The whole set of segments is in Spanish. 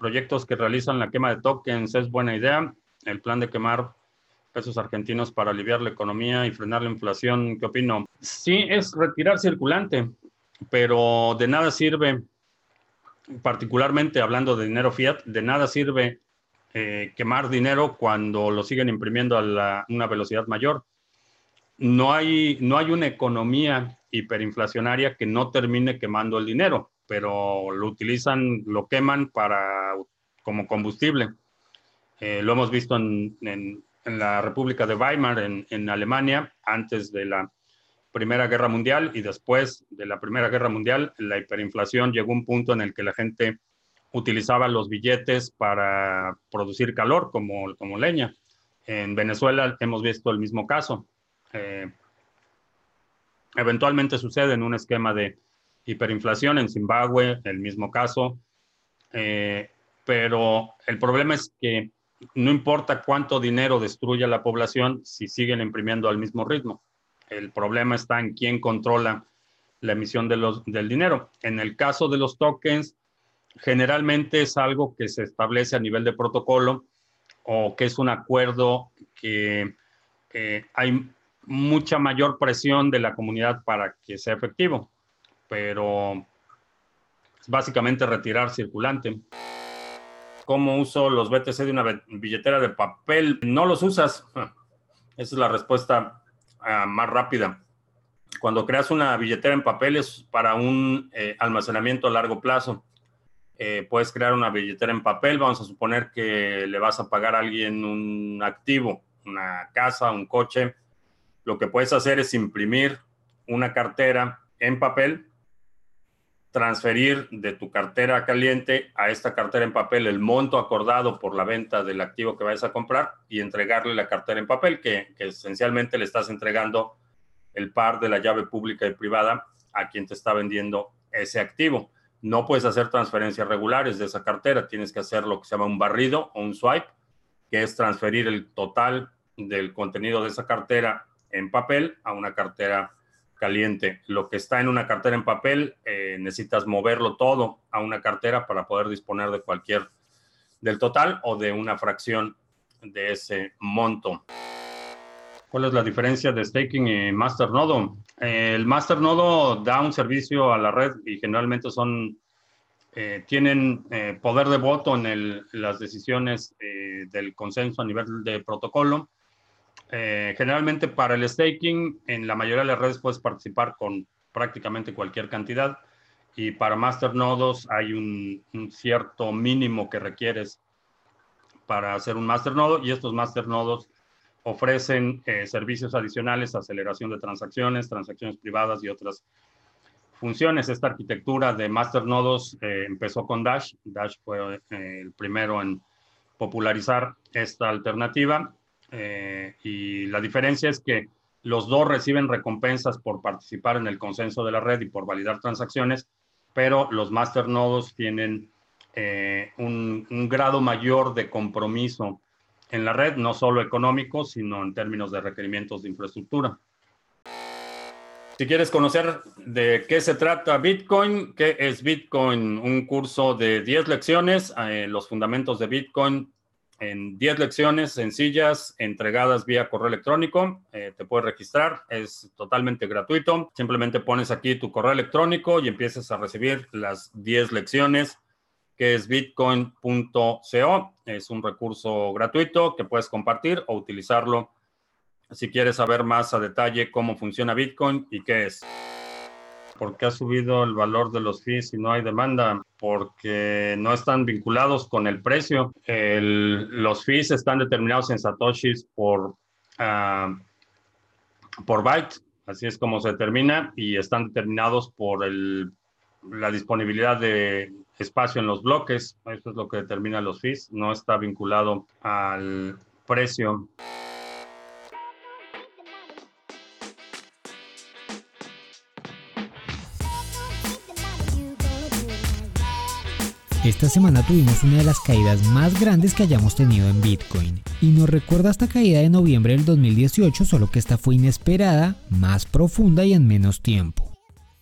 proyectos que realizan la quema de tokens es buena idea. El plan de quemar pesos argentinos para aliviar la economía y frenar la inflación, ¿qué opino? Sí, es retirar circulante, pero de nada sirve, particularmente hablando de dinero fiat, de nada sirve eh, quemar dinero cuando lo siguen imprimiendo a una velocidad mayor. No hay, no hay una economía hiperinflacionaria que no termine quemando el dinero, pero lo utilizan, lo queman para, como combustible. Eh, lo hemos visto en, en, la República de Weimar, en, en, Alemania, antes de la Primera Guerra Mundial y después de la Primera Guerra Mundial, la hiperinflación llegó a un punto en el que la gente utilizaba los billetes para producir calor como, como leña. En Venezuela hemos visto el mismo caso. Eh, eventualmente sucede en un esquema de hiperinflación en Zimbabue, el mismo caso. Eh, pero el problema es que no importa cuánto dinero destruya la población si siguen imprimiendo al mismo ritmo. El problema está en quién controla la emisión de los, del dinero. En el caso de los tokens, generalmente es algo que se establece a nivel de protocolo o que es un acuerdo que eh, hay mucha mayor presión de la comunidad para que sea efectivo, pero es básicamente retirar circulante. ¿Cómo uso los BTC de una billetera de papel? No los usas. Esa es la respuesta uh, más rápida. Cuando creas una billetera en papel es para un eh, almacenamiento a largo plazo. Eh, puedes crear una billetera en papel. Vamos a suponer que le vas a pagar a alguien un activo, una casa, un coche lo que puedes hacer es imprimir una cartera en papel, transferir de tu cartera caliente a esta cartera en papel el monto acordado por la venta del activo que vayas a comprar y entregarle la cartera en papel, que, esencialmente le estás entregando el par de la llave pública y privada a quien te está vendiendo ese activo. No puedes hacer transferencias regulares de esa cartera, tienes que hacer lo que se llama un barrido o un swipe, que es transferir el total del contenido de esa cartera en papel a una cartera caliente. Lo que está en una cartera en papel, eh, necesitas moverlo todo a una cartera para poder disponer de cualquier, del total o de una fracción de ese monto. ¿Cuál es la diferencia de staking y masternodo? el masternodo da un servicio a la red y generalmente son, eh, tienen eh, poder de voto en las decisiones del consenso a nivel de protocolo eh, generalmente para el staking, en la mayoría de las redes puedes participar con prácticamente cualquier cantidad y para masternodos hay un, cierto mínimo que requieres para hacer un masternodo y estos masternodos ofrecen eh, servicios adicionales, aceleración de transacciones, transacciones privadas y otras funciones. Esta arquitectura de masternodos eh, empezó con Dash. Dash fue el primero en popularizar esta alternativa eh, y la diferencia es que los dos reciben recompensas por participar en el consenso de la red y por validar transacciones, pero los masternodos tienen eh, un, grado mayor de compromiso en la red, no solo económico, sino en términos de requerimientos de infraestructura. Si quieres conocer de qué se trata Bitcoin, qué es Bitcoin, un curso de 10 lecciones, eh, los fundamentos de Bitcoin, en 10 lecciones sencillas entregadas vía correo electrónico. Eh, te puedes registrar, es totalmente gratuito. Simplemente pones aquí tu correo electrónico y empiezas a recibir las 10 lecciones, que es bitcoin.co. Es un recurso gratuito que puedes compartir o utilizarlo si quieres saber más a detalle cómo funciona Bitcoin y qué es. ¿Por qué ha subido el valor de los fees si no hay demanda? Porque no están vinculados con el precio. los fees están determinados en satoshis por, uh, por byte, así es como se determina, y están determinados por el, la disponibilidad de espacio en los bloques. Eso es lo que determina los fees. No está vinculado al precio. Esta semana tuvimos una de las caídas más grandes que hayamos tenido en Bitcoin. Y nos recuerda esta caída de noviembre del 2018, solo que esta fue inesperada, más profunda y en menos tiempo.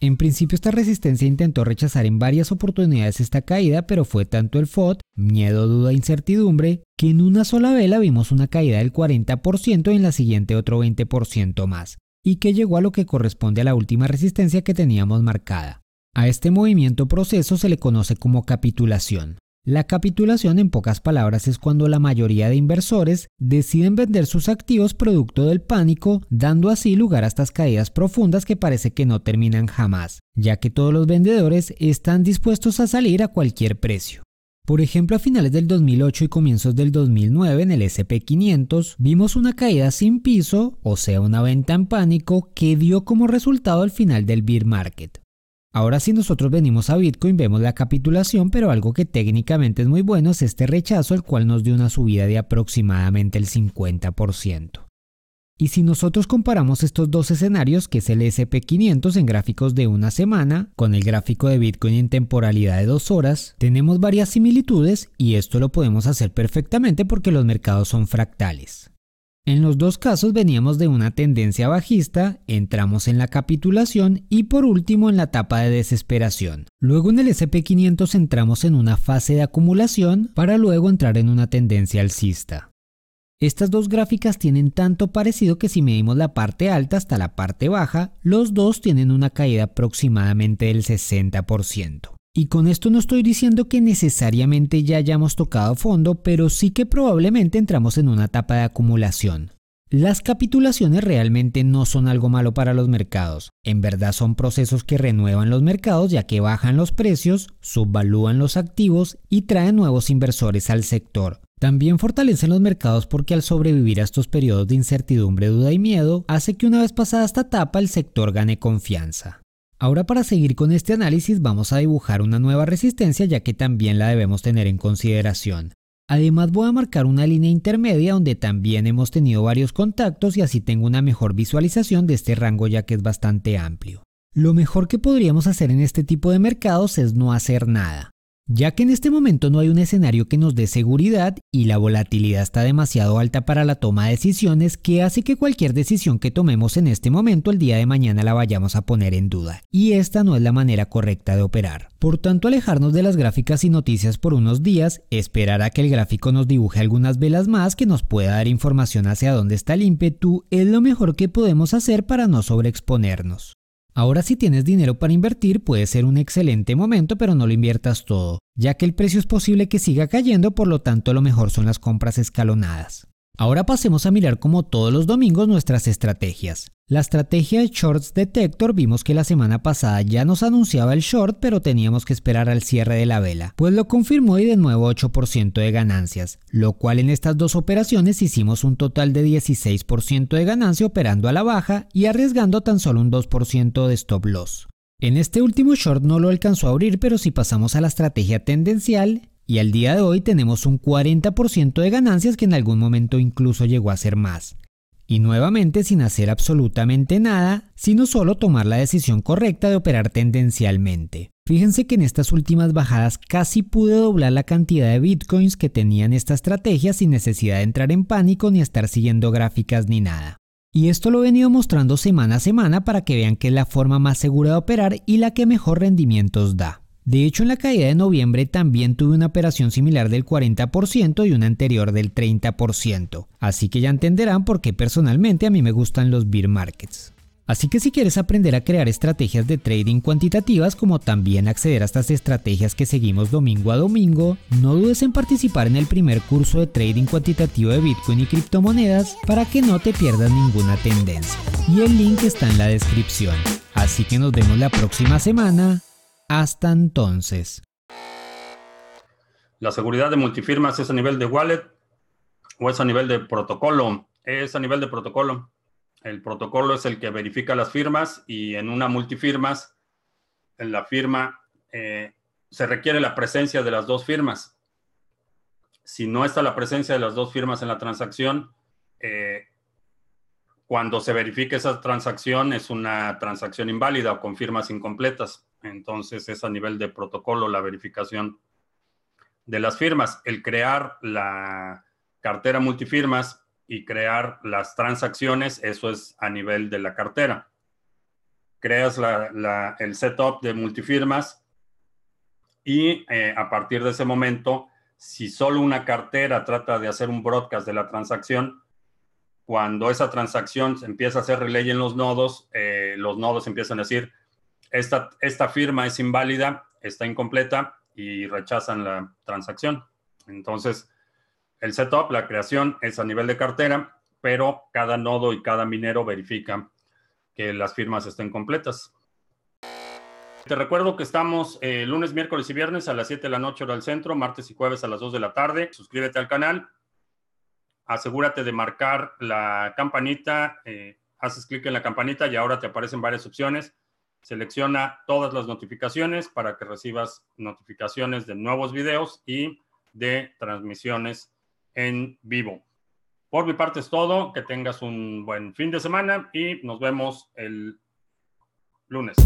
En principio esta resistencia intentó rechazar en varias oportunidades esta caída, pero fue tanto el FOD, miedo, duda, incertidumbre, que en una sola vela vimos una caída del 40% y en la siguiente otro 20% más, y que llegó a lo que corresponde a la última resistencia que teníamos marcada. A este movimiento proceso se le conoce como capitulación. La capitulación, en pocas palabras, es cuando la mayoría de inversores deciden vender sus activos producto del pánico, dando así lugar a estas caídas profundas que parece que no terminan jamás, ya que todos los vendedores están dispuestos a salir a cualquier precio. Por ejemplo, a finales del 2008 y comienzos del 2009 en el SP500 vimos una caída sin piso, o sea, una venta en pánico, que dio como resultado el final del bear market. Ahora si nosotros venimos a Bitcoin vemos la capitulación, pero algo que técnicamente es muy bueno es este rechazo, el cual nos dio una subida de aproximadamente el 50%. Y si nosotros comparamos estos dos escenarios, que es el SP500 en gráficos de una semana, con el gráfico de Bitcoin en temporalidad de dos horas, tenemos varias similitudes y esto lo podemos hacer perfectamente porque los mercados son fractales. En los dos casos veníamos de una tendencia bajista, entramos en la capitulación y por último en la etapa de desesperación. Luego en el SP500 entramos en una fase de acumulación para luego entrar en una tendencia alcista. Estas dos gráficas tienen tanto parecido que si medimos la parte alta hasta la parte baja, los dos tienen una caída aproximadamente del 60%. Y con esto no estoy diciendo que necesariamente ya hayamos tocado fondo, pero sí que probablemente entramos en una etapa de acumulación. Las capitulaciones realmente no son algo malo para los mercados, en verdad son procesos que renuevan los mercados ya que bajan los precios, subvalúan los activos y traen nuevos inversores al sector. También fortalecen los mercados porque al sobrevivir a estos periodos de incertidumbre, duda y miedo, hace que una vez pasada esta etapa el sector gane confianza. Ahora para seguir con este análisis vamos a dibujar una nueva resistencia ya que también la debemos tener en consideración. Además voy a marcar una línea intermedia donde también hemos tenido varios contactos y así tengo una mejor visualización de este rango ya que es bastante amplio. Lo mejor que podríamos hacer en este tipo de mercados es no hacer nada ya que en este momento no hay un escenario que nos dé seguridad y la volatilidad está demasiado alta para la toma de decisiones que hace que cualquier decisión que tomemos en este momento el día de mañana la vayamos a poner en duda, y esta no es la manera correcta de operar. Por tanto, alejarnos de las gráficas y noticias por unos días, esperar a que el gráfico nos dibuje algunas velas más que nos pueda dar información hacia dónde está el ímpetu, es lo mejor que podemos hacer para no sobreexponernos. Ahora si tienes dinero para invertir puede ser un excelente momento, pero no lo inviertas todo, ya que el precio es posible que siga cayendo, por lo tanto lo mejor son las compras escalonadas. Ahora pasemos a mirar como todos los domingos nuestras estrategias. La estrategia de Shorts Detector vimos que la semana pasada ya nos anunciaba el short pero teníamos que esperar al cierre de la vela, pues lo confirmó y de nuevo 8% de ganancias, lo cual en estas dos operaciones hicimos un total de 16% de ganancia operando a la baja y arriesgando tan solo un 2% de stop loss. En este último short no lo alcanzó a abrir pero si pasamos a la estrategia tendencial, y al día de hoy tenemos un 40% de ganancias que en algún momento incluso llegó a ser más. Y nuevamente sin hacer absolutamente nada, sino solo tomar la decisión correcta de operar tendencialmente. Fíjense que en estas últimas bajadas casi pude doblar la cantidad de bitcoins que tenían esta estrategia sin necesidad de entrar en pánico ni estar siguiendo gráficas ni nada. Y esto lo he venido mostrando semana a semana para que vean que es la forma más segura de operar y la que mejor rendimientos da. De hecho, en la caída de noviembre también tuve una operación similar del 40% y una anterior del 30%, así que ya entenderán por qué personalmente a mí me gustan los bear markets. Así que si quieres aprender a crear estrategias de trading cuantitativas como también acceder a estas estrategias que seguimos domingo a domingo, no dudes en participar en el primer curso de trading cuantitativo de Bitcoin y criptomonedas para que no te pierdas ninguna tendencia. Y el link está en la descripción. Así que nos vemos la próxima semana. Hasta entonces. La seguridad de multifirmas es a nivel de wallet o es a nivel de protocolo. Es a nivel de protocolo. El protocolo es el que verifica las firmas y en una multifirmas, en la firma eh, se requiere la presencia de las dos firmas. Si no está la presencia de las dos firmas en la transacción, eh, cuando se verifique esa transacción es una transacción inválida o con firmas incompletas. Entonces es a nivel de protocolo la verificación de las firmas. El crear la cartera multifirmas y crear las transacciones, eso es a nivel de la cartera. creas el setup de multifirmas y eh, a partir de ese momento, si solo una cartera trata de hacer un broadcast de la transacción, cuando esa transacción empieza a hacer relay en los nodos, eh, los nodos empiezan a decir, esta, esta firma es inválida, está incompleta y rechazan la transacción. Entonces, el setup, la creación es a nivel de cartera, pero cada nodo y cada minero verifica que las firmas estén completas. Te recuerdo que estamos eh, lunes, miércoles y viernes a las 7 de la noche hora del centro, martes y jueves a las 2 de la tarde. Suscríbete al canal. Asegúrate de marcar la campanita. Eh, haces clic en la campanita y ahora te aparecen varias opciones. Selecciona todas las notificaciones para que recibas notificaciones de nuevos videos y de transmisiones en vivo. Por mi parte es todo. Que tengas un buen fin de semana y nos vemos el lunes.